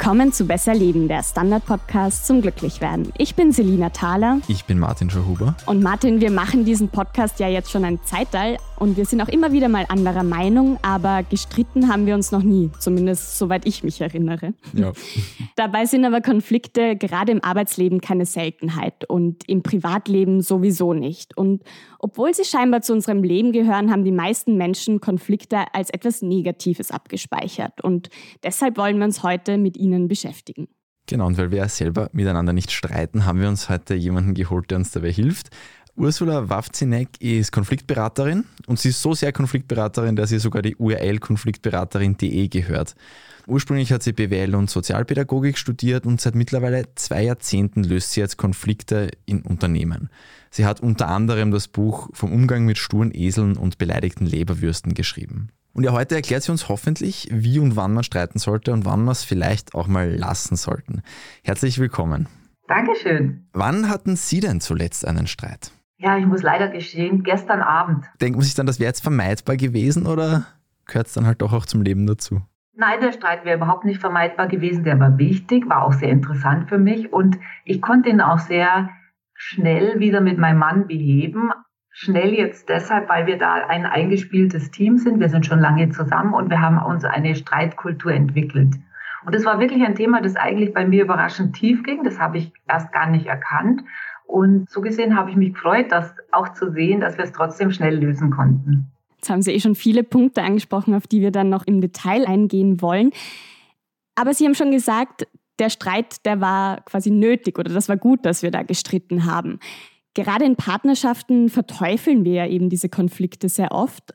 Willkommen zu Besser Leben, der Standard-Podcast zum Glücklichwerden. Ich bin Selina Thaler. Ich bin Martin Schauhuber. Und Martin, wir machen diesen Podcast ja jetzt schon ein Zeitteil und wir sind auch immer wieder mal anderer Meinung, aber gestritten haben wir uns noch nie, zumindest soweit ich mich erinnere. Ja. Dabei sind aber Konflikte gerade im Arbeitsleben keine Seltenheit und im Privatleben sowieso nicht. Und obwohl sie scheinbar zu unserem Leben gehören, haben die meisten Menschen Konflikte als etwas Negatives abgespeichert. Und deshalb wollen wir uns heute mit ihnen beschäftigen. Genau, und weil wir ja selber miteinander nicht streiten, haben wir uns heute jemanden geholt, der uns dabei hilft. Ursula Wawzinek ist Konfliktberaterin und sie ist so sehr Konfliktberaterin, dass ihr sogar die URL konfliktberaterin.de gehört. Ursprünglich hat sie BWL und Sozialpädagogik studiert und seit mittlerweile zwei Jahrzehnten löst sie jetzt Konflikte in Unternehmen. Sie hat unter anderem das Buch Vom Umgang mit sturen Eseln und beleidigten Leberwürsten geschrieben. Und ja, heute erklärt sie uns hoffentlich, wie und wann man streiten sollte und wann man es vielleicht auch mal lassen sollten. Herzlich willkommen. Dankeschön. Wann hatten Sie denn zuletzt einen Streit? Ja, ich muss leider gestehen, gestern Abend. Denkt man sich dann, das wäre jetzt vermeidbar gewesen oder gehört es dann halt doch auch zum Leben dazu? Nein, der Streit wäre überhaupt nicht vermeidbar gewesen. Der war wichtig, war auch sehr interessant für mich und ich konnte ihn auch sehr schnell wieder mit meinem Mann beheben. Schnell jetzt deshalb, weil wir da ein eingespieltes Team sind. Wir sind schon lange zusammen und wir haben uns eine Streitkultur entwickelt. Und es war wirklich ein Thema, das eigentlich bei mir überraschend tief ging. Das habe ich erst gar nicht erkannt. Und so gesehen habe ich mich gefreut, das auch zu sehen, dass wir es trotzdem schnell lösen konnten. Jetzt haben Sie eh schon viele Punkte angesprochen, auf die wir dann noch im Detail eingehen wollen. Aber Sie haben schon gesagt, der Streit, der war quasi nötig oder das war gut, dass wir da gestritten haben. Gerade in Partnerschaften verteufeln wir ja eben diese Konflikte sehr oft.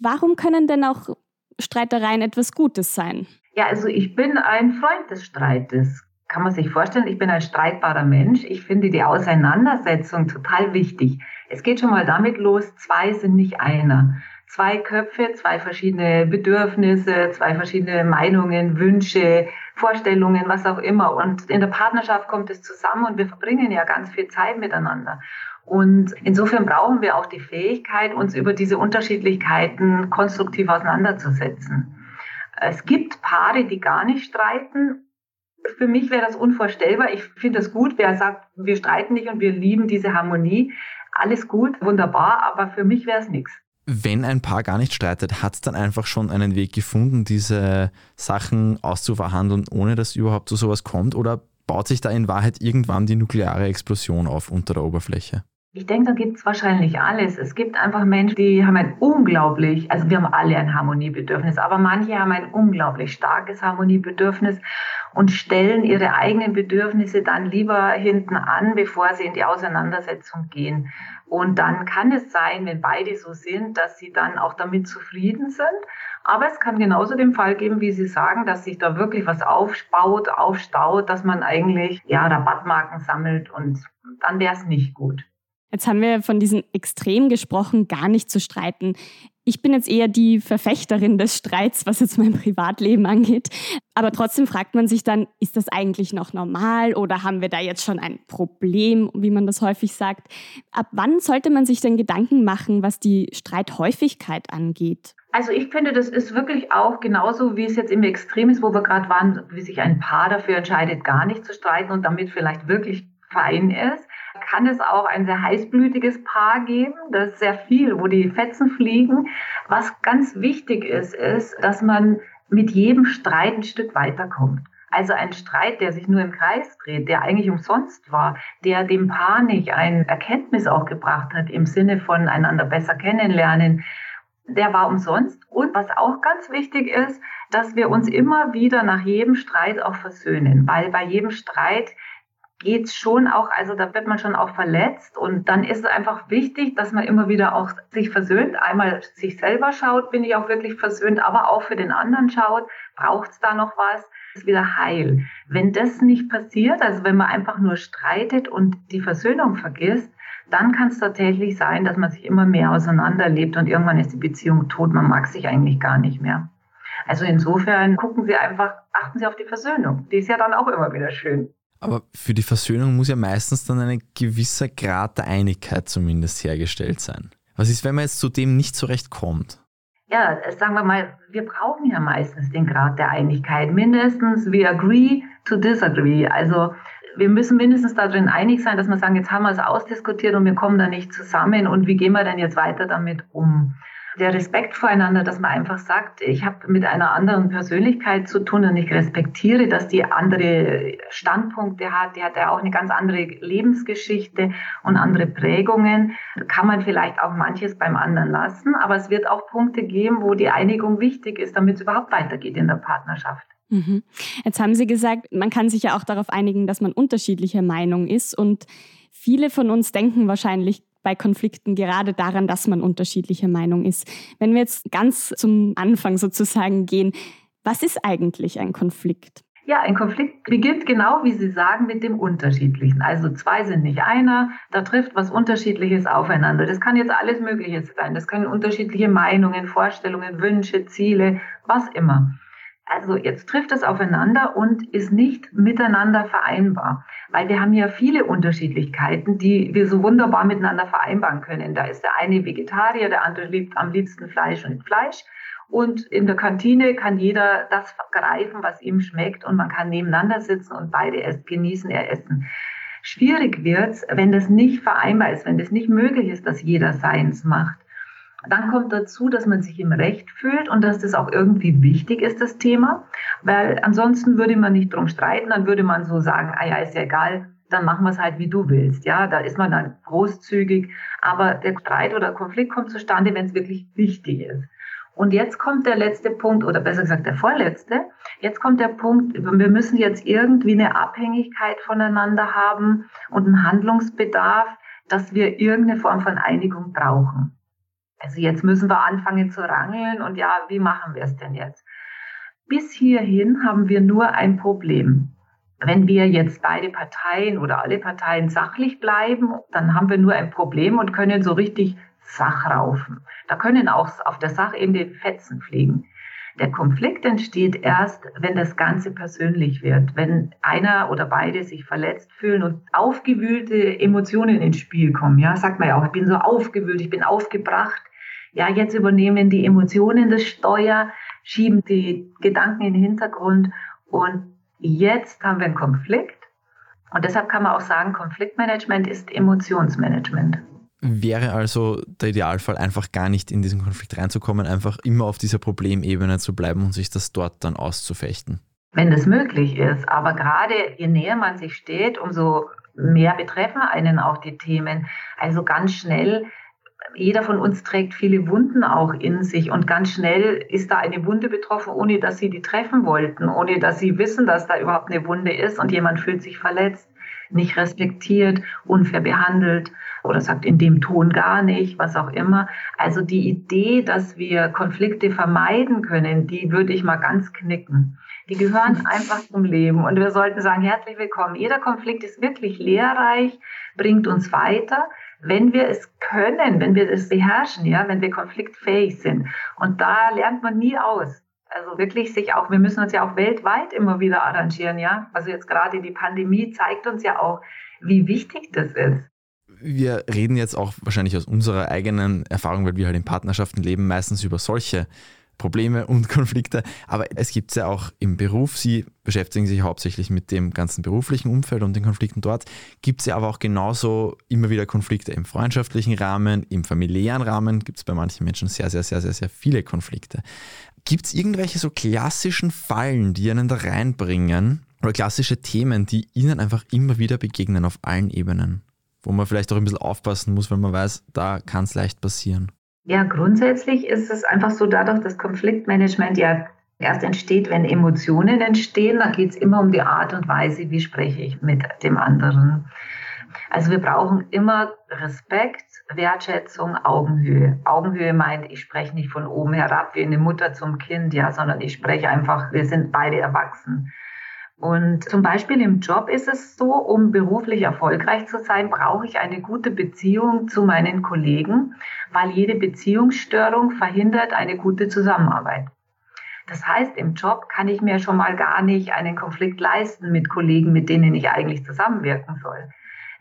Warum können denn auch Streitereien etwas Gutes sein? Ja, also ich bin ein Freund des Streites kann man sich vorstellen, ich bin ein streitbarer Mensch. Ich finde die Auseinandersetzung total wichtig. Es geht schon mal damit los, zwei sind nicht einer. Zwei Köpfe, zwei verschiedene Bedürfnisse, zwei verschiedene Meinungen, Wünsche, Vorstellungen, was auch immer. Und in der Partnerschaft kommt es zusammen und wir verbringen ja ganz viel Zeit miteinander. Und insofern brauchen wir auch die Fähigkeit, uns über diese Unterschiedlichkeiten konstruktiv auseinanderzusetzen. Es gibt Paare, die gar nicht streiten für mich wäre das unvorstellbar. Ich finde das gut, wer sagt, wir streiten nicht und wir lieben diese Harmonie. Alles gut, wunderbar, aber für mich wäre es nichts. Wenn ein Paar gar nicht streitet, hat es dann einfach schon einen Weg gefunden, diese Sachen auszuverhandeln, ohne dass überhaupt zu sowas kommt? Oder baut sich da in Wahrheit irgendwann die nukleare Explosion auf unter der Oberfläche? Ich denke, da gibt es wahrscheinlich alles. Es gibt einfach Menschen, die haben ein unglaublich, also wir haben alle ein Harmoniebedürfnis, aber manche haben ein unglaublich starkes Harmoniebedürfnis und stellen ihre eigenen Bedürfnisse dann lieber hinten an, bevor sie in die Auseinandersetzung gehen. Und dann kann es sein, wenn beide so sind, dass sie dann auch damit zufrieden sind. Aber es kann genauso den Fall geben, wie Sie sagen, dass sich da wirklich was aufbaut, aufstaut, dass man eigentlich ja Rabattmarken sammelt und dann wäre es nicht gut. Jetzt haben wir von diesem Extrem gesprochen, gar nicht zu streiten. Ich bin jetzt eher die Verfechterin des Streits, was jetzt mein Privatleben angeht. Aber trotzdem fragt man sich dann, ist das eigentlich noch normal oder haben wir da jetzt schon ein Problem, wie man das häufig sagt? Ab wann sollte man sich denn Gedanken machen, was die Streithäufigkeit angeht? Also ich finde, das ist wirklich auch genauso, wie es jetzt im Extrem ist, wo wir gerade waren, wie sich ein Paar dafür entscheidet, gar nicht zu streiten und damit vielleicht wirklich fein ist kann es auch ein sehr heißblütiges Paar geben. Das ist sehr viel, wo die Fetzen fliegen. Was ganz wichtig ist, ist, dass man mit jedem Streit ein Stück weiterkommt. Also ein Streit, der sich nur im Kreis dreht, der eigentlich umsonst war, der dem Paar nicht ein Erkenntnis auch gebracht hat im Sinne von einander besser kennenlernen, der war umsonst. Und was auch ganz wichtig ist, dass wir uns immer wieder nach jedem Streit auch versöhnen, weil bei jedem Streit geht's schon auch, also da wird man schon auch verletzt und dann ist es einfach wichtig, dass man immer wieder auch sich versöhnt. Einmal sich selber schaut, bin ich auch wirklich versöhnt, aber auch für den anderen schaut, braucht's da noch was, ist wieder heil. Wenn das nicht passiert, also wenn man einfach nur streitet und die Versöhnung vergisst, dann kann es tatsächlich sein, dass man sich immer mehr auseinanderlebt und irgendwann ist die Beziehung tot, man mag sich eigentlich gar nicht mehr. Also insofern gucken Sie einfach, achten Sie auf die Versöhnung. Die ist ja dann auch immer wieder schön. Aber für die Versöhnung muss ja meistens dann ein gewisser Grad der Einigkeit zumindest hergestellt sein. Was ist, wenn man jetzt zu dem nicht zurechtkommt? ja, sagen wir mal, wir brauchen ja meistens den Grad der Einigkeit. Mindestens we agree to disagree. Also wir müssen mindestens darin einig sein, dass wir sagen, jetzt haben wir es ausdiskutiert und wir kommen da nicht zusammen und wie gehen wir denn jetzt weiter damit um? Der Respekt voreinander, dass man einfach sagt, ich habe mit einer anderen Persönlichkeit zu tun und ich respektiere, dass die andere Standpunkte hat, die hat ja auch eine ganz andere Lebensgeschichte und andere Prägungen. Kann man vielleicht auch manches beim anderen lassen, aber es wird auch Punkte geben, wo die Einigung wichtig ist, damit es überhaupt weitergeht in der Partnerschaft. Mhm. Jetzt haben Sie gesagt, man kann sich ja auch darauf einigen, dass man unterschiedlicher Meinung ist und viele von uns denken wahrscheinlich bei Konflikten gerade daran, dass man unterschiedlicher Meinung ist. Wenn wir jetzt ganz zum Anfang sozusagen gehen, was ist eigentlich ein Konflikt? Ja, ein Konflikt beginnt genau, wie Sie sagen, mit dem Unterschiedlichen. Also zwei sind nicht einer, da trifft was Unterschiedliches aufeinander. Das kann jetzt alles Mögliche sein. Das können unterschiedliche Meinungen, Vorstellungen, Wünsche, Ziele, was immer. Also jetzt trifft es aufeinander und ist nicht miteinander vereinbar, weil wir haben ja viele Unterschiedlichkeiten, die wir so wunderbar miteinander vereinbaren können. Da ist der eine Vegetarier, der andere liebt am liebsten Fleisch und Fleisch. Und in der Kantine kann jeder das greifen, was ihm schmeckt und man kann nebeneinander sitzen und beide es genießen, er essen. Schwierig wird's, wenn das nicht vereinbar ist, wenn das nicht möglich ist, dass jeder seins macht. Dann kommt dazu, dass man sich im Recht fühlt und dass das auch irgendwie wichtig ist, das Thema, weil ansonsten würde man nicht drum streiten, dann würde man so sagen, ah ja, ist ja egal, dann machen wir es halt, wie du willst. Ja, da ist man dann großzügig, aber der Streit oder Konflikt kommt zustande, wenn es wirklich wichtig ist. Und jetzt kommt der letzte Punkt, oder besser gesagt der vorletzte. Jetzt kommt der Punkt, wir müssen jetzt irgendwie eine Abhängigkeit voneinander haben und einen Handlungsbedarf, dass wir irgendeine Form von Einigung brauchen. Also jetzt müssen wir anfangen zu rangeln und ja, wie machen wir es denn jetzt? Bis hierhin haben wir nur ein Problem. Wenn wir jetzt beide Parteien oder alle Parteien sachlich bleiben, dann haben wir nur ein Problem und können so richtig Sachraufen. Da können auch auf der Sachebene Fetzen fliegen. Der Konflikt entsteht erst, wenn das Ganze persönlich wird, wenn einer oder beide sich verletzt fühlen und aufgewühlte Emotionen ins Spiel kommen. Ja, sagt man ja auch, ich bin so aufgewühlt, ich bin aufgebracht. Ja, jetzt übernehmen die Emotionen das Steuer, schieben die Gedanken in den Hintergrund und jetzt haben wir einen Konflikt. Und deshalb kann man auch sagen, Konfliktmanagement ist Emotionsmanagement. Wäre also der Idealfall, einfach gar nicht in diesen Konflikt reinzukommen, einfach immer auf dieser Problemebene zu bleiben und sich das dort dann auszufechten? Wenn das möglich ist. Aber gerade je näher man sich steht, umso mehr betreffen einen auch die Themen. Also ganz schnell jeder von uns trägt viele Wunden auch in sich und ganz schnell ist da eine Wunde betroffen, ohne dass sie die treffen wollten, ohne dass sie wissen, dass da überhaupt eine Wunde ist und jemand fühlt sich verletzt, nicht respektiert, unfair behandelt oder sagt in dem Ton gar nicht, was auch immer. Also die Idee, dass wir Konflikte vermeiden können, die würde ich mal ganz knicken. Die gehören einfach zum Leben und wir sollten sagen, herzlich willkommen. Jeder Konflikt ist wirklich lehrreich, bringt uns weiter wenn wir es können, wenn wir es beherrschen, ja, wenn wir konfliktfähig sind. Und da lernt man nie aus. Also wirklich sich auch, wir müssen uns ja auch weltweit immer wieder arrangieren, ja. Also jetzt gerade die Pandemie zeigt uns ja auch, wie wichtig das ist. Wir reden jetzt auch wahrscheinlich aus unserer eigenen Erfahrung, weil wir halt in Partnerschaften leben, meistens über solche Probleme und Konflikte. Aber es gibt es ja auch im Beruf. Sie beschäftigen sich hauptsächlich mit dem ganzen beruflichen Umfeld und den Konflikten dort. Gibt es ja aber auch genauso immer wieder Konflikte im freundschaftlichen Rahmen, im familiären Rahmen. Gibt es bei manchen Menschen sehr, sehr, sehr, sehr, sehr viele Konflikte. Gibt es irgendwelche so klassischen Fallen, die einen da reinbringen oder klassische Themen, die Ihnen einfach immer wieder begegnen auf allen Ebenen? Wo man vielleicht auch ein bisschen aufpassen muss, weil man weiß, da kann es leicht passieren. Ja, grundsätzlich ist es einfach so, dadurch, dass Konfliktmanagement ja erst entsteht, wenn Emotionen entstehen, da geht es immer um die Art und Weise, wie spreche ich mit dem anderen. Also wir brauchen immer Respekt, Wertschätzung, Augenhöhe. Augenhöhe meint, ich spreche nicht von oben herab wie eine Mutter zum Kind, ja, sondern ich spreche einfach, wir sind beide erwachsen. Und zum Beispiel im Job ist es so, um beruflich erfolgreich zu sein, brauche ich eine gute Beziehung zu meinen Kollegen, weil jede Beziehungsstörung verhindert eine gute Zusammenarbeit. Das heißt, im Job kann ich mir schon mal gar nicht einen Konflikt leisten mit Kollegen, mit denen ich eigentlich zusammenwirken soll.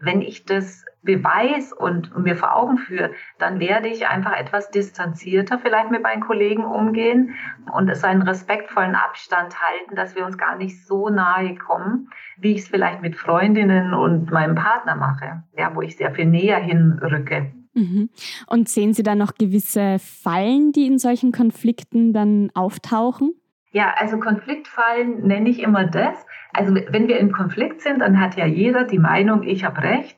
Wenn ich das beweis und mir vor Augen führe, dann werde ich einfach etwas distanzierter vielleicht mit meinen Kollegen umgehen und es einen respektvollen Abstand halten, dass wir uns gar nicht so nahe kommen, wie ich es vielleicht mit Freundinnen und meinem Partner mache, ja, wo ich sehr viel näher hinrücke. Mhm. Und sehen Sie da noch gewisse Fallen, die in solchen Konflikten dann auftauchen? Ja, also Konfliktfallen nenne ich immer das. Also wenn wir im Konflikt sind, dann hat ja jeder die Meinung, ich habe recht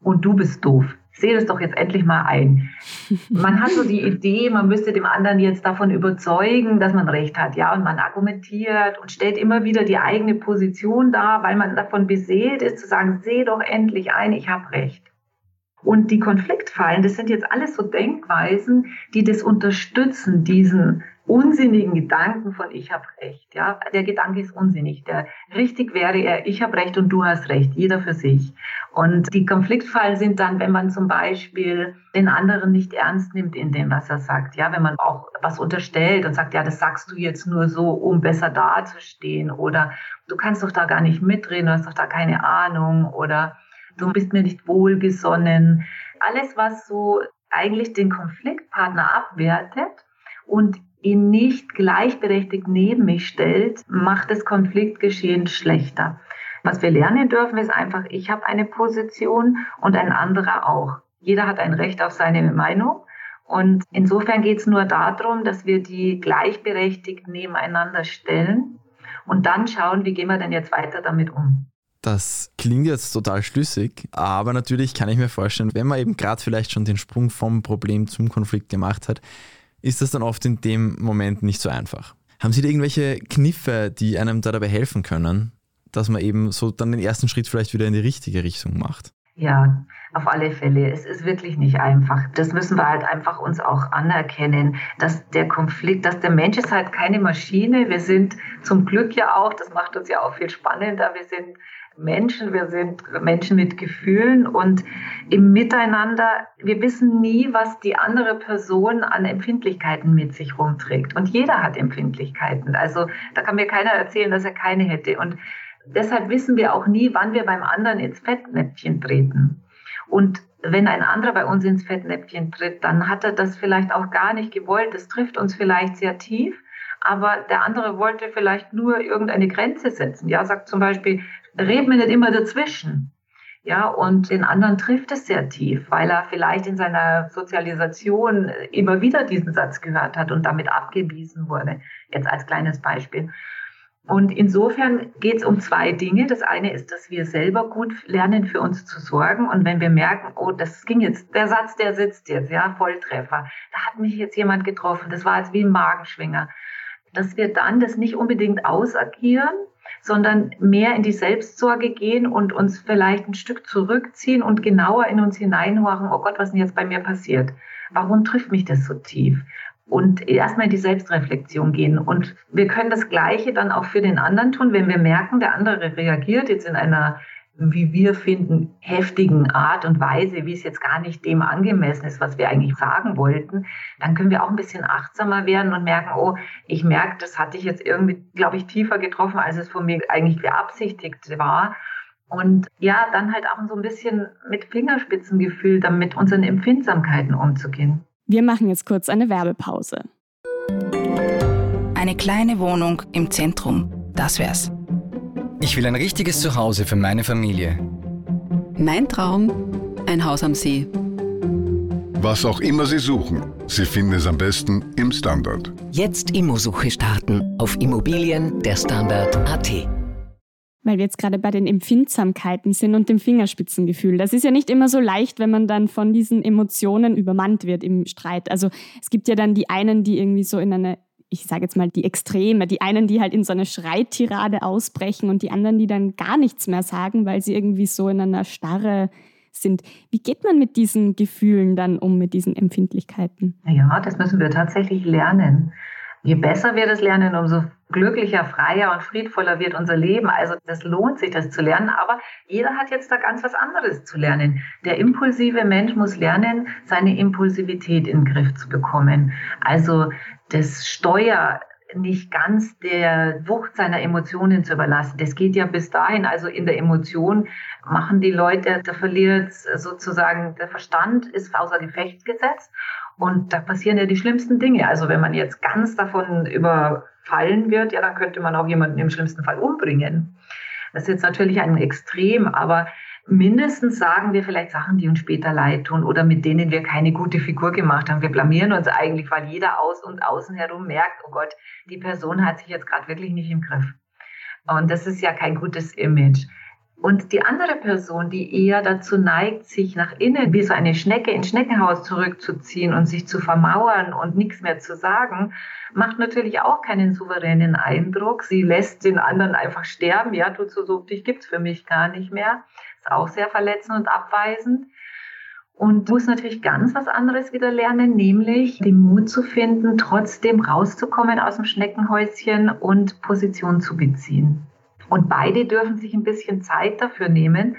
und du bist doof. Sehe das doch jetzt endlich mal ein. Man hat so die Idee, man müsste dem anderen jetzt davon überzeugen, dass man recht hat, ja, und man argumentiert und stellt immer wieder die eigene Position dar, weil man davon beseelt ist, zu sagen, sehe doch endlich ein, ich habe recht. Und die Konfliktfallen, das sind jetzt alles so Denkweisen, die das unterstützen, diesen unsinnigen Gedanken von ich habe recht. Ja, der Gedanke ist unsinnig. Der richtig wäre er, ich habe recht und du hast recht, jeder für sich. Und die Konfliktfallen sind dann, wenn man zum Beispiel den anderen nicht ernst nimmt in dem, was er sagt. Ja, wenn man auch was unterstellt und sagt, ja, das sagst du jetzt nur so, um besser dazustehen oder du kannst doch da gar nicht mitreden, du hast doch da keine Ahnung oder du bist mir nicht wohlgesonnen. Alles, was so eigentlich den Konfliktpartner abwertet und ihn nicht gleichberechtigt neben mich stellt, macht das Konfliktgeschehen schlechter. Was wir lernen dürfen, ist einfach, ich habe eine Position und ein anderer auch. Jeder hat ein Recht auf seine Meinung. Und insofern geht es nur darum, dass wir die gleichberechtigt nebeneinander stellen und dann schauen, wie gehen wir denn jetzt weiter damit um. Das klingt jetzt total schlüssig, aber natürlich kann ich mir vorstellen, wenn man eben gerade vielleicht schon den Sprung vom Problem zum Konflikt gemacht hat, ist das dann oft in dem Moment nicht so einfach. Haben Sie da irgendwelche Kniffe, die einem da dabei helfen können, dass man eben so dann den ersten Schritt vielleicht wieder in die richtige Richtung macht? Ja, auf alle Fälle. Es ist wirklich nicht einfach. Das müssen wir halt einfach uns auch anerkennen, dass der Konflikt, dass der Mensch ist halt keine Maschine. Wir sind zum Glück ja auch, das macht uns ja auch viel spannender. Wir sind Menschen, wir sind Menschen mit Gefühlen und im Miteinander, wir wissen nie, was die andere Person an Empfindlichkeiten mit sich rumträgt. Und jeder hat Empfindlichkeiten. Also da kann mir keiner erzählen, dass er keine hätte. Und deshalb wissen wir auch nie, wann wir beim anderen ins Fettnäpfchen treten. Und wenn ein anderer bei uns ins Fettnäpfchen tritt, dann hat er das vielleicht auch gar nicht gewollt. Das trifft uns vielleicht sehr tief aber der andere wollte vielleicht nur irgendeine Grenze setzen. Ja, sagt zum Beispiel, red mir nicht immer dazwischen. Ja, und den anderen trifft es sehr tief, weil er vielleicht in seiner Sozialisation immer wieder diesen Satz gehört hat und damit abgewiesen wurde. Jetzt als kleines Beispiel. Und insofern geht es um zwei Dinge. Das eine ist, dass wir selber gut lernen, für uns zu sorgen. Und wenn wir merken, oh, das ging jetzt, der Satz, der sitzt jetzt, ja, Volltreffer. Da hat mich jetzt jemand getroffen. Das war jetzt wie ein Magenschwinger dass wir dann das nicht unbedingt ausagieren, sondern mehr in die Selbstsorge gehen und uns vielleicht ein Stück zurückziehen und genauer in uns hineinhorchen, oh Gott, was denn jetzt bei mir passiert? Warum trifft mich das so tief? Und erstmal in die Selbstreflexion gehen. Und wir können das Gleiche dann auch für den anderen tun, wenn wir merken, der andere reagiert jetzt in einer wie wir finden, heftigen Art und Weise, wie es jetzt gar nicht dem angemessen ist, was wir eigentlich sagen wollten, dann können wir auch ein bisschen achtsamer werden und merken, oh, ich merke, das hatte ich jetzt irgendwie, glaube ich, tiefer getroffen, als es von mir eigentlich beabsichtigt war. Und ja, dann halt auch so ein bisschen mit Fingerspitzengefühl, dann mit unseren Empfindsamkeiten umzugehen. Wir machen jetzt kurz eine Werbepause. Eine kleine Wohnung im Zentrum, das wär's. Ich will ein richtiges Zuhause für meine Familie. Mein Traum, ein Haus am See. Was auch immer Sie suchen, Sie finden es am besten im Standard. Jetzt Immosuche starten auf Immobilien der Standard.at. Weil wir jetzt gerade bei den Empfindsamkeiten sind und dem Fingerspitzengefühl. Das ist ja nicht immer so leicht, wenn man dann von diesen Emotionen übermannt wird im Streit. Also es gibt ja dann die einen, die irgendwie so in eine ich sage jetzt mal, die Extreme. Die einen, die halt in so eine Schreitirade ausbrechen und die anderen, die dann gar nichts mehr sagen, weil sie irgendwie so in einer Starre sind. Wie geht man mit diesen Gefühlen dann um, mit diesen Empfindlichkeiten? Ja, das müssen wir tatsächlich lernen. Je besser wir das lernen, umso glücklicher, freier und friedvoller wird unser Leben. Also das lohnt sich, das zu lernen. Aber jeder hat jetzt da ganz was anderes zu lernen. Der impulsive Mensch muss lernen, seine Impulsivität in den Griff zu bekommen. Also das Steuer nicht ganz der Wucht seiner Emotionen zu überlassen. Das geht ja bis dahin, also in der Emotion machen die Leute, da verliert sozusagen der Verstand, ist außer Gefecht gesetzt und da passieren ja die schlimmsten Dinge. Also wenn man jetzt ganz davon überfallen wird, ja, dann könnte man auch jemanden im schlimmsten Fall umbringen. Das ist jetzt natürlich ein Extrem, aber mindestens sagen wir vielleicht Sachen, die uns später leid tun oder mit denen wir keine gute Figur gemacht haben. Wir blamieren uns eigentlich, weil jeder aus und außen herum merkt, oh Gott, die Person hat sich jetzt gerade wirklich nicht im Griff. Und das ist ja kein gutes Image. Und die andere Person, die eher dazu neigt, sich nach innen wie so eine Schnecke ins Schneckenhaus zurückzuziehen und sich zu vermauern und nichts mehr zu sagen, macht natürlich auch keinen souveränen Eindruck. Sie lässt den anderen einfach sterben. Ja, du so, so dich gibt's für mich gar nicht mehr auch sehr verletzend und abweisend. Und muss natürlich ganz was anderes wieder lernen, nämlich den Mut zu finden, trotzdem rauszukommen aus dem Schneckenhäuschen und Position zu beziehen. Und beide dürfen sich ein bisschen Zeit dafür nehmen.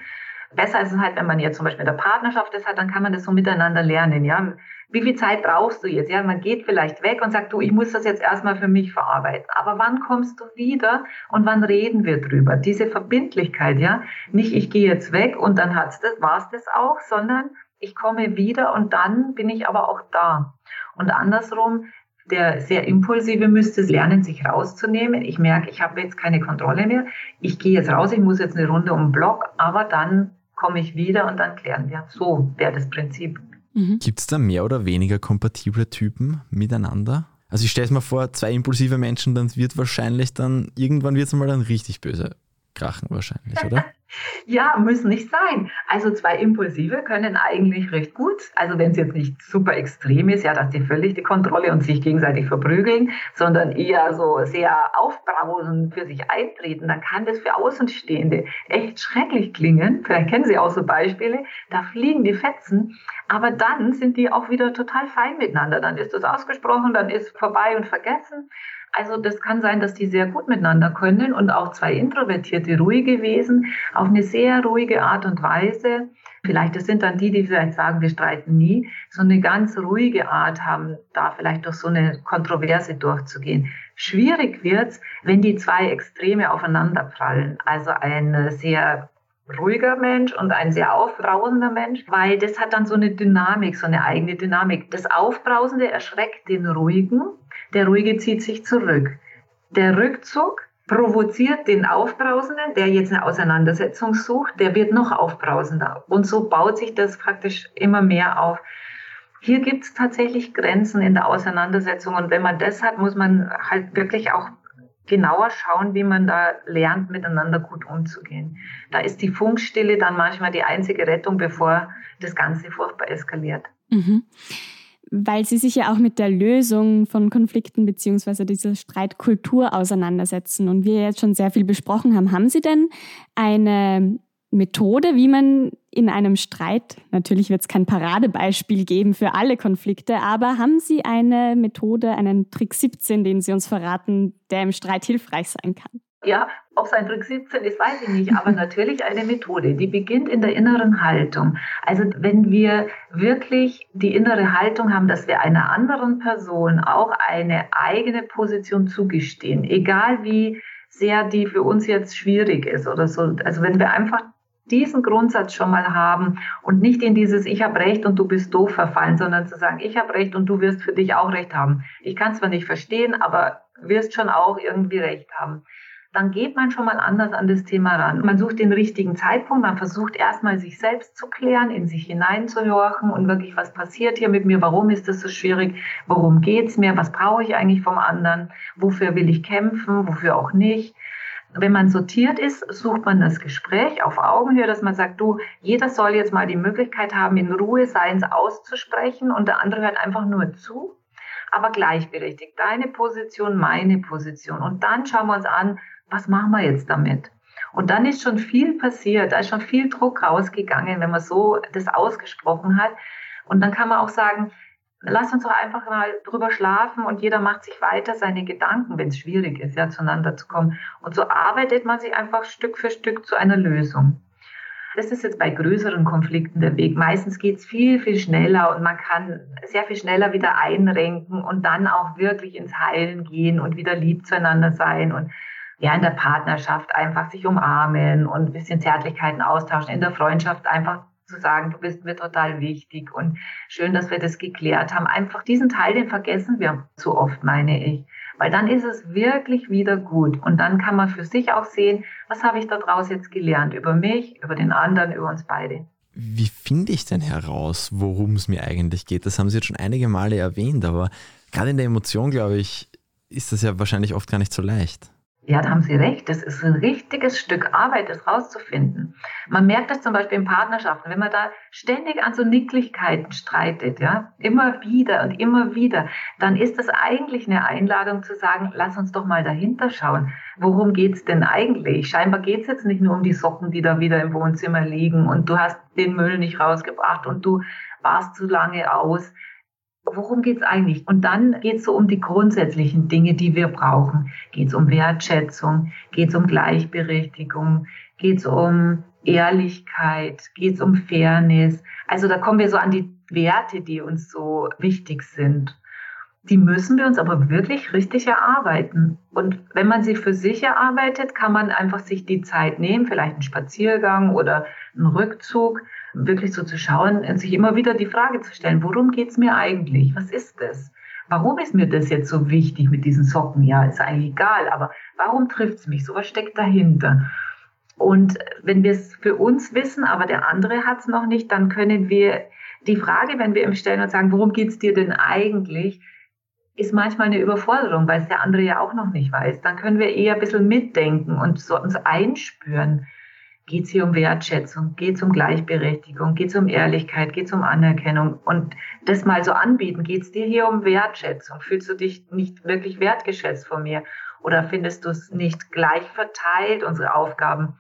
Besser ist es halt, wenn man jetzt zum Beispiel in der Partnerschaft ist, halt, dann kann man das so miteinander lernen. Ja, wie viel Zeit brauchst du jetzt? Ja, man geht vielleicht weg und sagt, du, ich muss das jetzt erstmal für mich verarbeiten. Aber wann kommst du wieder und wann reden wir drüber? Diese Verbindlichkeit, ja, nicht ich gehe jetzt weg und dann hat's das, war's das auch, sondern ich komme wieder und dann bin ich aber auch da. Und andersrum, der sehr impulsive müsste lernen, sich rauszunehmen. Ich merke, ich habe jetzt keine Kontrolle mehr. Ich gehe jetzt raus, ich muss jetzt eine Runde um den Block, aber dann komme ich wieder und dann klären wir. So wäre das Prinzip. Mhm. Gibt es da mehr oder weniger kompatible Typen miteinander? Also ich stelle es mir vor, zwei impulsive Menschen, dann wird wahrscheinlich dann, irgendwann wird es mal dann richtig böse krachen wahrscheinlich, oder? Ja, müssen nicht sein. Also zwei Impulsive können eigentlich recht gut, also wenn es jetzt nicht super extrem ist, ja, dass die völlig die Kontrolle und sich gegenseitig verprügeln, sondern eher so sehr aufbrausend für sich eintreten, dann kann das für Außenstehende echt schrecklich klingen. Vielleicht kennen Sie auch so Beispiele, da fliegen die Fetzen, aber dann sind die auch wieder total fein miteinander. Dann ist das ausgesprochen, dann ist vorbei und vergessen. Also das kann sein, dass die sehr gut miteinander können und auch zwei introvertierte, ruhige Wesen auf eine sehr ruhige Art und Weise. Vielleicht das sind dann die, die vielleicht sagen, wir streiten nie, so eine ganz ruhige Art haben, da vielleicht durch so eine Kontroverse durchzugehen. Schwierig wird's, wenn die zwei Extreme aufeinanderprallen. Also ein sehr ruhiger Mensch und ein sehr aufbrausender Mensch, weil das hat dann so eine Dynamik, so eine eigene Dynamik. Das Aufbrausende erschreckt den Ruhigen, der Ruhige zieht sich zurück. Der Rückzug provoziert den Aufbrausenden, der jetzt eine Auseinandersetzung sucht, der wird noch aufbrausender. Und so baut sich das praktisch immer mehr auf. Hier gibt es tatsächlich Grenzen in der Auseinandersetzung. Und wenn man das hat, muss man halt wirklich auch genauer schauen, wie man da lernt, miteinander gut umzugehen. Da ist die Funkstille dann manchmal die einzige Rettung, bevor das Ganze furchtbar eskaliert. Mhm. Weil Sie sich ja auch mit der Lösung von Konflikten beziehungsweise dieser Streitkultur auseinandersetzen und wir jetzt schon sehr viel besprochen haben, haben Sie denn eine Methode, wie man in einem Streit, natürlich wird es kein Paradebeispiel geben für alle Konflikte, aber haben Sie eine Methode, einen Trick 17, den Sie uns verraten, der im Streit hilfreich sein kann? Ja, ob es ein Trick 17 ist, weiß ich nicht, aber natürlich eine Methode, die beginnt in der inneren Haltung. Also wenn wir wirklich die innere Haltung haben, dass wir einer anderen Person auch eine eigene Position zugestehen, egal wie sehr die für uns jetzt schwierig ist oder so. Also wenn wir einfach diesen Grundsatz schon mal haben und nicht in dieses Ich habe Recht und du bist doof verfallen, sondern zu sagen, ich habe Recht und du wirst für dich auch Recht haben. Ich kann zwar nicht verstehen, aber wirst schon auch irgendwie Recht haben. Dann geht man schon mal anders an das Thema ran. Man sucht den richtigen Zeitpunkt, man versucht erstmal sich selbst zu klären, in sich hineinzuhorchen und wirklich, was passiert hier mit mir, warum ist das so schwierig, worum geht's mir, was brauche ich eigentlich vom anderen, wofür will ich kämpfen, wofür auch nicht wenn man sortiert ist, sucht man das Gespräch auf Augenhöhe, dass man sagt, du, jeder soll jetzt mal die Möglichkeit haben, in Ruhe seins auszusprechen und der andere hört einfach nur zu, aber gleichberechtigt. Deine Position, meine Position. Und dann schauen wir uns an, was machen wir jetzt damit? Und dann ist schon viel passiert, da ist schon viel Druck rausgegangen, wenn man so das ausgesprochen hat. Und dann kann man auch sagen, lass uns doch einfach mal drüber schlafen und jeder macht sich weiter seine Gedanken, wenn es schwierig ist, ja, zueinander zu kommen. Und so arbeitet man sich einfach Stück für Stück zu einer Lösung. Das ist jetzt bei größeren Konflikten der Weg. Meistens geht es viel, viel schneller und man kann sehr viel schneller wieder einrenken und dann auch wirklich ins Heilen gehen und wieder lieb zueinander sein und ja, in der Partnerschaft einfach sich umarmen und ein bisschen Zärtlichkeiten austauschen, in der Freundschaft einfach zu sagen, du bist mir total wichtig und schön, dass wir das geklärt haben. Einfach diesen Teil, den vergessen wir zu oft, meine ich. Weil dann ist es wirklich wieder gut. Und dann kann man für sich auch sehen, was habe ich daraus jetzt gelernt über mich, über den anderen, über uns beide. Wie finde ich denn heraus, worum es mir eigentlich geht? Das haben Sie jetzt schon einige Male erwähnt, aber gerade in der Emotion, glaube ich, ist das ja wahrscheinlich oft gar nicht so leicht. Ja, da haben Sie recht. Das ist ein richtiges Stück Arbeit, das rauszufinden. Man merkt das zum Beispiel in Partnerschaften, wenn man da ständig an so Nicklichkeiten streitet, ja, immer wieder und immer wieder, dann ist das eigentlich eine Einladung zu sagen, lass uns doch mal dahinter schauen. Worum geht's denn eigentlich? Scheinbar geht's jetzt nicht nur um die Socken, die da wieder im Wohnzimmer liegen und du hast den Müll nicht rausgebracht und du warst zu lange aus worum geht es eigentlich? Und dann geht es so um die grundsätzlichen Dinge, die wir brauchen. Geht es um Wertschätzung? Geht es um Gleichberechtigung? Geht es um Ehrlichkeit? Geht es um Fairness? Also da kommen wir so an die Werte, die uns so wichtig sind. Die müssen wir uns aber wirklich richtig erarbeiten. Und wenn man sie für sich erarbeitet, kann man einfach sich die Zeit nehmen, vielleicht einen Spaziergang oder einen Rückzug wirklich so zu schauen sich immer wieder die Frage zu stellen, worum geht es mir eigentlich? Was ist das? Warum ist mir das jetzt so wichtig mit diesen Socken? Ja, ist eigentlich egal, aber warum trifft es mich? So was steckt dahinter? Und wenn wir es für uns wissen, aber der andere hat es noch nicht, dann können wir die Frage, wenn wir ihm stellen und sagen, worum geht es dir denn eigentlich, ist manchmal eine Überforderung, weil es der andere ja auch noch nicht weiß. Dann können wir eher ein bisschen mitdenken und so uns einspüren. Geht es hier um Wertschätzung? Geht es um Gleichberechtigung? Geht es um Ehrlichkeit? Geht es um Anerkennung? Und das mal so anbieten. Geht es dir hier um Wertschätzung? Fühlst du dich nicht wirklich wertgeschätzt von mir? Oder findest du es nicht gleich verteilt, unsere Aufgaben?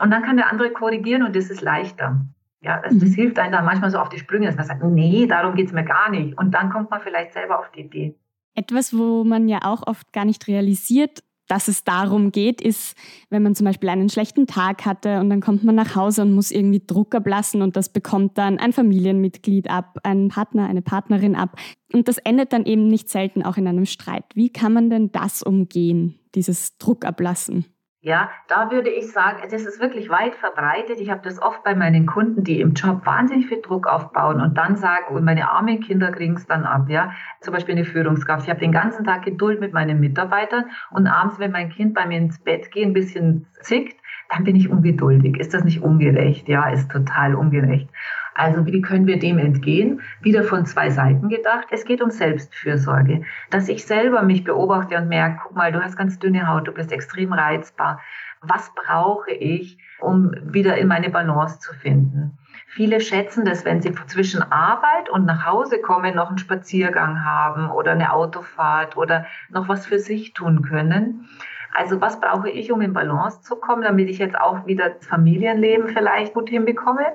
Und dann kann der andere korrigieren und das ist leichter. Ja, also das mhm. hilft einem dann manchmal so auf die Sprünge, dass man sagt, nee, darum geht es mir gar nicht. Und dann kommt man vielleicht selber auf die Idee. Etwas, wo man ja auch oft gar nicht realisiert, dass es darum geht, ist, wenn man zum Beispiel einen schlechten Tag hatte und dann kommt man nach Hause und muss irgendwie Druck ablassen und das bekommt dann ein Familienmitglied ab, ein Partner, eine Partnerin ab. Und das endet dann eben nicht selten auch in einem Streit. Wie kann man denn das umgehen, dieses Druck ablassen? Ja, da würde ich sagen, das ist wirklich weit verbreitet. Ich habe das oft bei meinen Kunden, die im Job wahnsinnig viel Druck aufbauen und dann sagen, und meine armen Kinder kriegen es dann ab, ja. Zum Beispiel eine Führungskraft. Ich habe den ganzen Tag Geduld mit meinen Mitarbeitern und abends, wenn mein Kind bei mir ins Bett geht, ein bisschen zickt, dann bin ich ungeduldig. Ist das nicht ungerecht? Ja, ist total ungerecht. Also wie können wir dem entgehen? Wieder von zwei Seiten gedacht. Es geht um Selbstfürsorge. Dass ich selber mich beobachte und merke, guck mal, du hast ganz dünne Haut, du bist extrem reizbar. Was brauche ich, um wieder in meine Balance zu finden? Viele schätzen das, wenn sie zwischen Arbeit und nach Hause kommen, noch einen Spaziergang haben oder eine Autofahrt oder noch was für sich tun können. Also was brauche ich, um in Balance zu kommen, damit ich jetzt auch wieder das Familienleben vielleicht gut hinbekomme?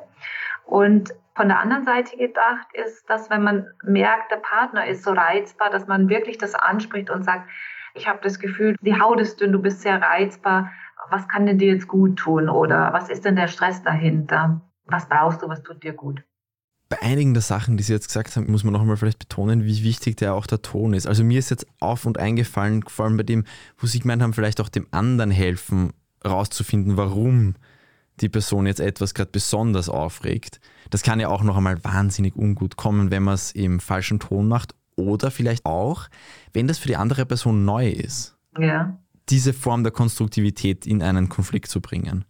Und von der anderen Seite gedacht ist, dass wenn man merkt, der Partner ist so reizbar, dass man wirklich das anspricht und sagt, ich habe das Gefühl, die Haut ist dünn, du bist sehr reizbar, was kann denn dir jetzt gut tun oder was ist denn der Stress dahinter? Was brauchst du, was tut dir gut? Bei einigen der Sachen, die Sie jetzt gesagt haben, muss man noch einmal vielleicht betonen, wie wichtig der auch der Ton ist. Also mir ist jetzt auf und eingefallen, vor allem bei dem, wo Sie gemeint haben, vielleicht auch dem anderen helfen, rauszufinden, warum die Person jetzt etwas gerade besonders aufregt. Das kann ja auch noch einmal wahnsinnig ungut kommen, wenn man es im falschen Ton macht oder vielleicht auch, wenn das für die andere Person neu ist. Ja. Diese Form der Konstruktivität in einen Konflikt zu bringen.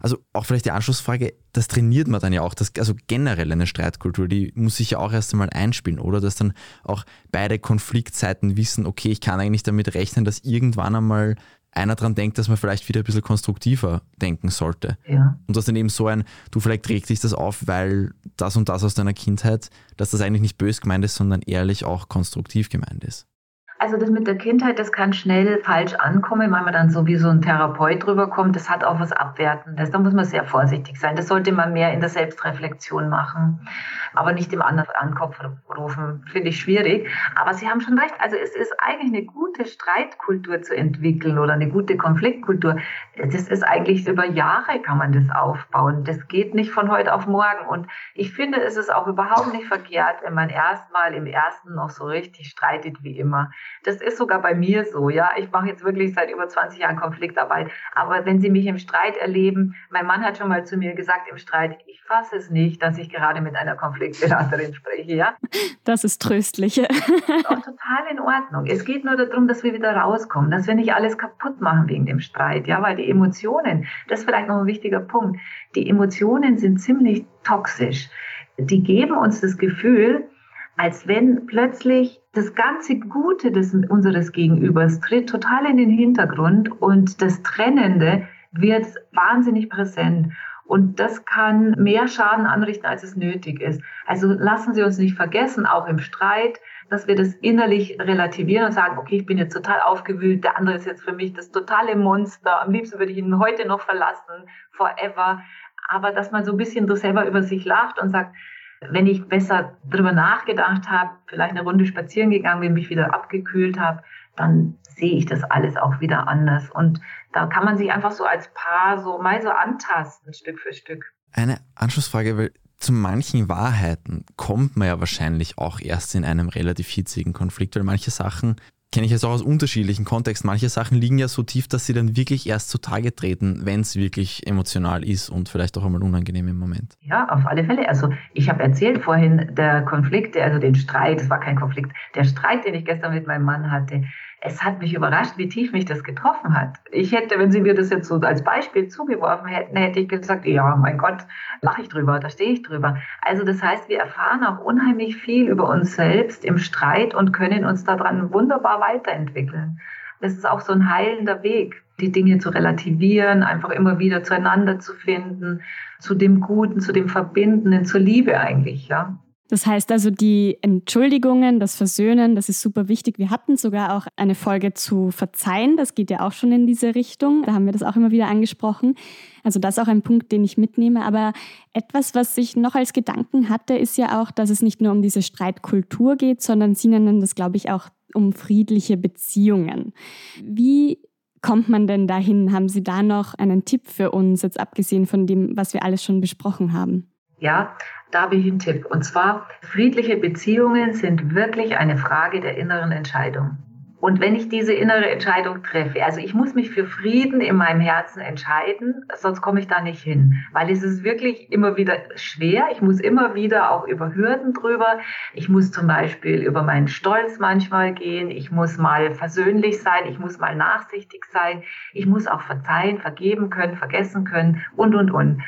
Also auch vielleicht die Anschlussfrage, das trainiert man dann ja auch, das, also generell eine Streitkultur, die muss sich ja auch erst einmal einspielen, oder? Dass dann auch beide Konfliktseiten wissen, okay, ich kann eigentlich damit rechnen, dass irgendwann einmal einer daran denkt, dass man vielleicht wieder ein bisschen konstruktiver denken sollte. Ja. Und dass dann eben so ein, du vielleicht regt dich das auf, weil das und das aus deiner Kindheit, dass das eigentlich nicht bös gemeint ist, sondern ehrlich auch konstruktiv gemeint ist. Also das mit der Kindheit, das kann schnell falsch ankommen, weil man dann so wie so ein Therapeut drüber kommt. Das hat auch was Abwertendes. Da muss man sehr vorsichtig sein. Das sollte man mehr in der Selbstreflexion machen, aber nicht dem anderen an den Kopf rufen. Finde ich schwierig. Aber Sie haben schon recht. Also es ist eigentlich eine gute Streitkultur zu entwickeln oder eine gute Konfliktkultur. Das ist eigentlich über Jahre kann man das aufbauen. Das geht nicht von heute auf morgen. Und ich finde, es ist auch überhaupt nicht verkehrt, wenn man erstmal im ersten noch so richtig streitet wie immer. Das ist sogar bei mir so, ja. Ich mache jetzt wirklich seit über 20 Jahren Konfliktarbeit. Aber wenn Sie mich im Streit erleben, mein Mann hat schon mal zu mir gesagt im Streit, ich fasse es nicht, dass ich gerade mit einer Konfliktberaterin spreche, ja. Das ist tröstlich. auch total in Ordnung. Es geht nur darum, dass wir wieder rauskommen, dass wir nicht alles kaputt machen wegen dem Streit, ja, weil die Emotionen, das ist vielleicht noch ein wichtiger Punkt, die Emotionen sind ziemlich toxisch. Die geben uns das Gefühl, als wenn plötzlich das ganze Gute des, unseres Gegenübers tritt total in den Hintergrund und das Trennende wird wahnsinnig präsent. Und das kann mehr Schaden anrichten, als es nötig ist. Also lassen Sie uns nicht vergessen, auch im Streit, dass wir das innerlich relativieren und sagen, okay, ich bin jetzt total aufgewühlt, der andere ist jetzt für mich das totale Monster, am liebsten würde ich ihn heute noch verlassen, forever. Aber dass man so ein bisschen selber über sich lacht und sagt, wenn ich besser drüber nachgedacht habe, vielleicht eine Runde spazieren gegangen bin, mich wieder abgekühlt habe, dann sehe ich das alles auch wieder anders. Und da kann man sich einfach so als Paar so mal so antasten, Stück für Stück. Eine Anschlussfrage, weil zu manchen Wahrheiten kommt man ja wahrscheinlich auch erst in einem relativ hitzigen Konflikt, weil manche Sachen kenne ich jetzt auch aus unterschiedlichen Kontexten. Manche Sachen liegen ja so tief, dass sie dann wirklich erst zutage treten, wenn es wirklich emotional ist und vielleicht auch einmal unangenehm im Moment. Ja, auf alle Fälle. Also ich habe erzählt vorhin, der Konflikt, also den Streit, es war kein Konflikt, der Streit, den ich gestern mit meinem Mann hatte, es hat mich überrascht, wie tief mich das getroffen hat. Ich hätte, wenn Sie mir das jetzt so als Beispiel zugeworfen hätten, hätte ich gesagt, ja, mein Gott, lache ich drüber, da stehe ich drüber. Also das heißt, wir erfahren auch unheimlich viel über uns selbst im Streit und können uns daran wunderbar weiterentwickeln. Das ist auch so ein heilender Weg, die Dinge zu relativieren, einfach immer wieder zueinander zu finden, zu dem Guten, zu dem Verbindenden, zur Liebe eigentlich, ja. Das heißt also, die Entschuldigungen, das Versöhnen, das ist super wichtig. Wir hatten sogar auch eine Folge zu Verzeihen, das geht ja auch schon in diese Richtung. Da haben wir das auch immer wieder angesprochen. Also das ist auch ein Punkt, den ich mitnehme. Aber etwas, was ich noch als Gedanken hatte, ist ja auch, dass es nicht nur um diese Streitkultur geht, sondern Sie nennen das, glaube ich, auch um friedliche Beziehungen. Wie kommt man denn dahin? Haben Sie da noch einen Tipp für uns, jetzt abgesehen von dem, was wir alles schon besprochen haben? Ja, da habe ich einen Tipp. Und zwar, friedliche Beziehungen sind wirklich eine Frage der inneren Entscheidung. Und wenn ich diese innere Entscheidung treffe, also ich muss mich für Frieden in meinem Herzen entscheiden, sonst komme ich da nicht hin, weil es ist wirklich immer wieder schwer. Ich muss immer wieder auch über Hürden drüber. Ich muss zum Beispiel über meinen Stolz manchmal gehen. Ich muss mal versöhnlich sein. Ich muss mal nachsichtig sein. Ich muss auch verzeihen, vergeben können, vergessen können und, und, und.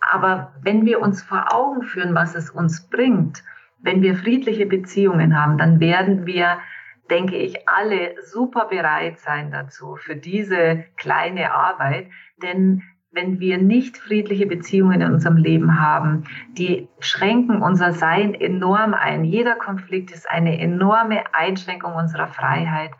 Aber wenn wir uns vor Augen führen, was es uns bringt, wenn wir friedliche Beziehungen haben, dann werden wir, denke ich, alle super bereit sein dazu, für diese kleine Arbeit. Denn wenn wir nicht friedliche Beziehungen in unserem Leben haben, die schränken unser Sein enorm ein. Jeder Konflikt ist eine enorme Einschränkung unserer Freiheit.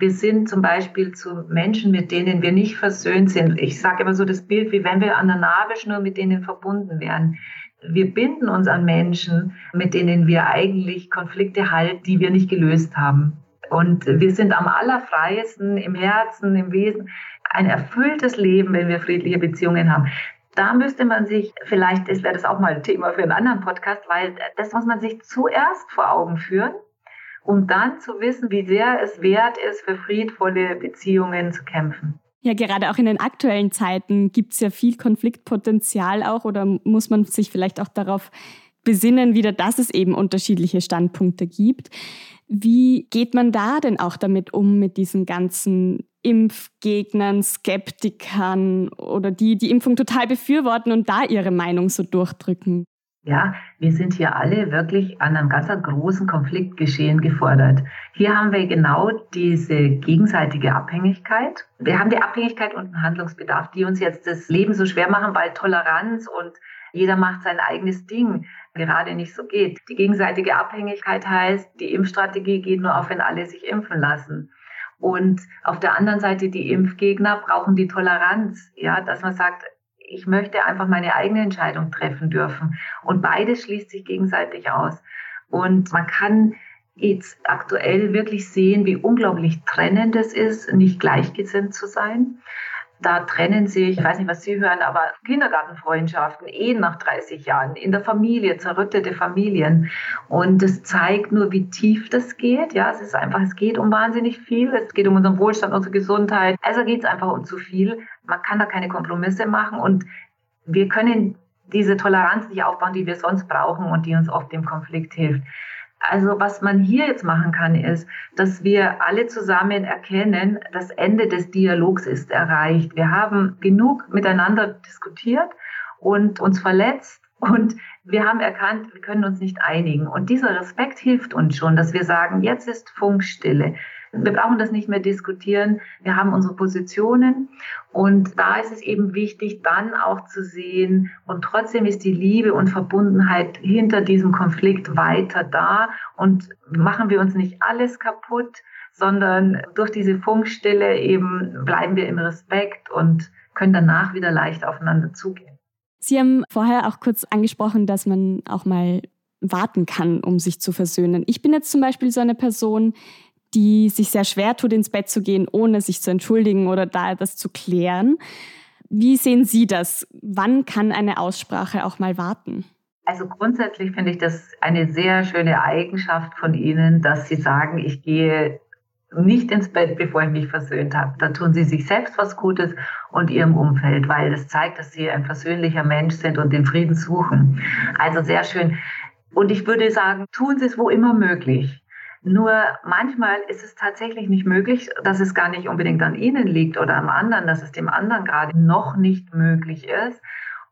Wir sind zum Beispiel zu Menschen, mit denen wir nicht versöhnt sind. Ich sage immer so das Bild, wie wenn wir an der Nabelschnur mit denen verbunden wären. Wir binden uns an Menschen, mit denen wir eigentlich Konflikte halten, die wir nicht gelöst haben. Und wir sind am allerfreiesten im Herzen, im Wesen. Ein erfülltes Leben, wenn wir friedliche Beziehungen haben. Da müsste man sich, vielleicht wäre das auch mal ein Thema für einen anderen Podcast, weil das muss man sich zuerst vor Augen führen um dann zu wissen, wie sehr es wert ist, für friedvolle Beziehungen zu kämpfen. Ja, gerade auch in den aktuellen Zeiten gibt es ja viel Konfliktpotenzial auch oder muss man sich vielleicht auch darauf besinnen wieder, dass es eben unterschiedliche Standpunkte gibt. Wie geht man da denn auch damit um, mit diesen ganzen Impfgegnern, Skeptikern oder die die Impfung total befürworten und da ihre Meinung so durchdrücken? Ja, wir sind hier alle wirklich an einem ganz großen Konfliktgeschehen gefordert. Hier haben wir genau diese gegenseitige Abhängigkeit. Wir haben die Abhängigkeit und den Handlungsbedarf, die uns jetzt das Leben so schwer machen, weil Toleranz und jeder macht sein eigenes Ding, gerade nicht so geht. Die gegenseitige Abhängigkeit heißt, die Impfstrategie geht nur auf, wenn alle sich impfen lassen. Und auf der anderen Seite die Impfgegner brauchen die Toleranz, ja, dass man sagt, ich möchte einfach meine eigene Entscheidung treffen dürfen. Und beides schließt sich gegenseitig aus. Und man kann jetzt aktuell wirklich sehen, wie unglaublich trennend es ist, nicht gleichgesinnt zu sein. Da trennen sich, ich weiß nicht, was Sie hören, aber Kindergartenfreundschaften, Ehen nach 30 Jahren, in der Familie, zerrüttete Familien. Und es zeigt nur, wie tief das geht. Ja, es ist einfach, es geht um wahnsinnig viel. Es geht um unseren Wohlstand, unsere Gesundheit. Also geht es einfach um zu viel. Man kann da keine Kompromisse machen und wir können diese Toleranz nicht aufbauen, die wir sonst brauchen und die uns oft im Konflikt hilft. Also was man hier jetzt machen kann, ist, dass wir alle zusammen erkennen, das Ende des Dialogs ist erreicht. Wir haben genug miteinander diskutiert und uns verletzt und wir haben erkannt, wir können uns nicht einigen. Und dieser Respekt hilft uns schon, dass wir sagen, jetzt ist Funkstille. Wir brauchen das nicht mehr diskutieren. Wir haben unsere Positionen. Und da ist es eben wichtig, dann auch zu sehen, und trotzdem ist die Liebe und Verbundenheit hinter diesem Konflikt weiter da. Und machen wir uns nicht alles kaputt, sondern durch diese Funkstille eben bleiben wir im Respekt und können danach wieder leicht aufeinander zugehen. Sie haben vorher auch kurz angesprochen, dass man auch mal warten kann, um sich zu versöhnen. Ich bin jetzt zum Beispiel so eine Person, die sich sehr schwer tut, ins Bett zu gehen, ohne sich zu entschuldigen oder da etwas zu klären. Wie sehen Sie das? Wann kann eine Aussprache auch mal warten? Also grundsätzlich finde ich das eine sehr schöne Eigenschaft von Ihnen, dass Sie sagen, ich gehe nicht ins Bett, bevor ich mich versöhnt habe. Da tun Sie sich selbst was Gutes und Ihrem Umfeld, weil das zeigt, dass Sie ein versöhnlicher Mensch sind und den Frieden suchen. Also sehr schön. Und ich würde sagen, tun Sie es wo immer möglich. Nur manchmal ist es tatsächlich nicht möglich, dass es gar nicht unbedingt an Ihnen liegt oder am anderen, dass es dem anderen gerade noch nicht möglich ist.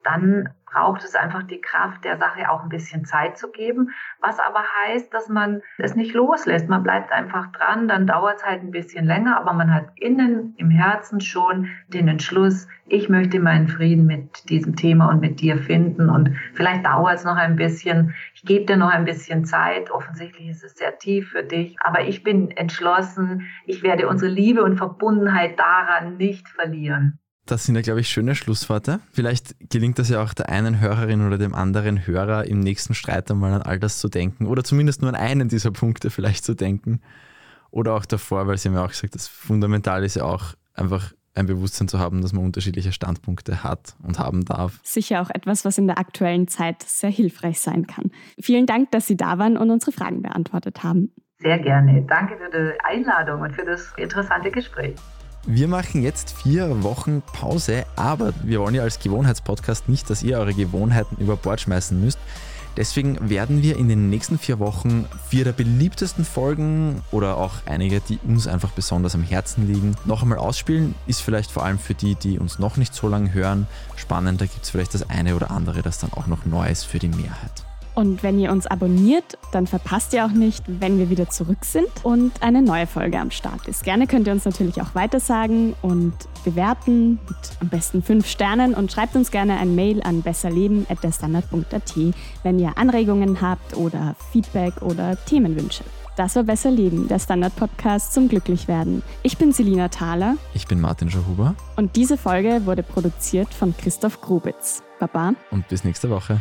Dann braucht es einfach die Kraft, der Sache auch ein bisschen Zeit zu geben, was aber heißt, dass man es nicht loslässt. Man bleibt einfach dran, dann dauert es halt ein bisschen länger, aber man hat innen im Herzen schon den Entschluss, ich möchte meinen Frieden mit diesem Thema und mit dir finden und vielleicht dauert es noch ein bisschen. Ich gebe dir noch ein bisschen Zeit. Offensichtlich ist es sehr tief für dich, aber ich bin entschlossen, ich werde unsere Liebe und Verbundenheit daran nicht verlieren. Das sind ja, glaube ich, schöne Schlussworte. Vielleicht gelingt das ja auch der einen Hörerin oder dem anderen Hörer im nächsten Streit einmal an all das zu denken oder zumindest nur an einen dieser Punkte vielleicht zu denken. Oder auch davor, weil Sie haben ja auch gesagt, das Fundamental ist ja auch einfach ein Bewusstsein zu haben, dass man unterschiedliche Standpunkte hat und haben darf. Sicher auch etwas, was in der aktuellen Zeit sehr hilfreich sein kann. Vielen Dank, dass Sie da waren und unsere Fragen beantwortet haben. Sehr gerne. Danke für die Einladung und für das interessante Gespräch. Wir machen jetzt vier Wochen Pause, aber wir wollen ja als Gewohnheitspodcast nicht, dass ihr eure Gewohnheiten über Bord schmeißen müsst. Deswegen werden wir in den nächsten vier Wochen vier der beliebtesten Folgen oder auch einige, die uns einfach besonders am Herzen liegen, noch einmal ausspielen. Ist vielleicht vor allem für die, die uns noch nicht so lange hören, spannend. Da gibt es vielleicht das eine oder andere, das dann auch noch neu ist für die Mehrheit. Und wenn ihr uns abonniert, dann verpasst ihr auch nicht, wenn wir wieder zurück sind und eine neue Folge am Start ist. Gerne könnt ihr uns natürlich auch weitersagen und bewerten mit am besten fünf Sternen und schreibt uns gerne ein Mail an besserleben.derstandard.at, wenn ihr Anregungen habt oder Feedback oder Themenwünsche. Das war Besser Leben, der Standard-Podcast zum Glücklichwerden. Ich bin Selina Thaler. Ich bin Martin Schahuber. Und diese Folge wurde produziert von Christoph Grubitz. Baba. Und bis nächste Woche.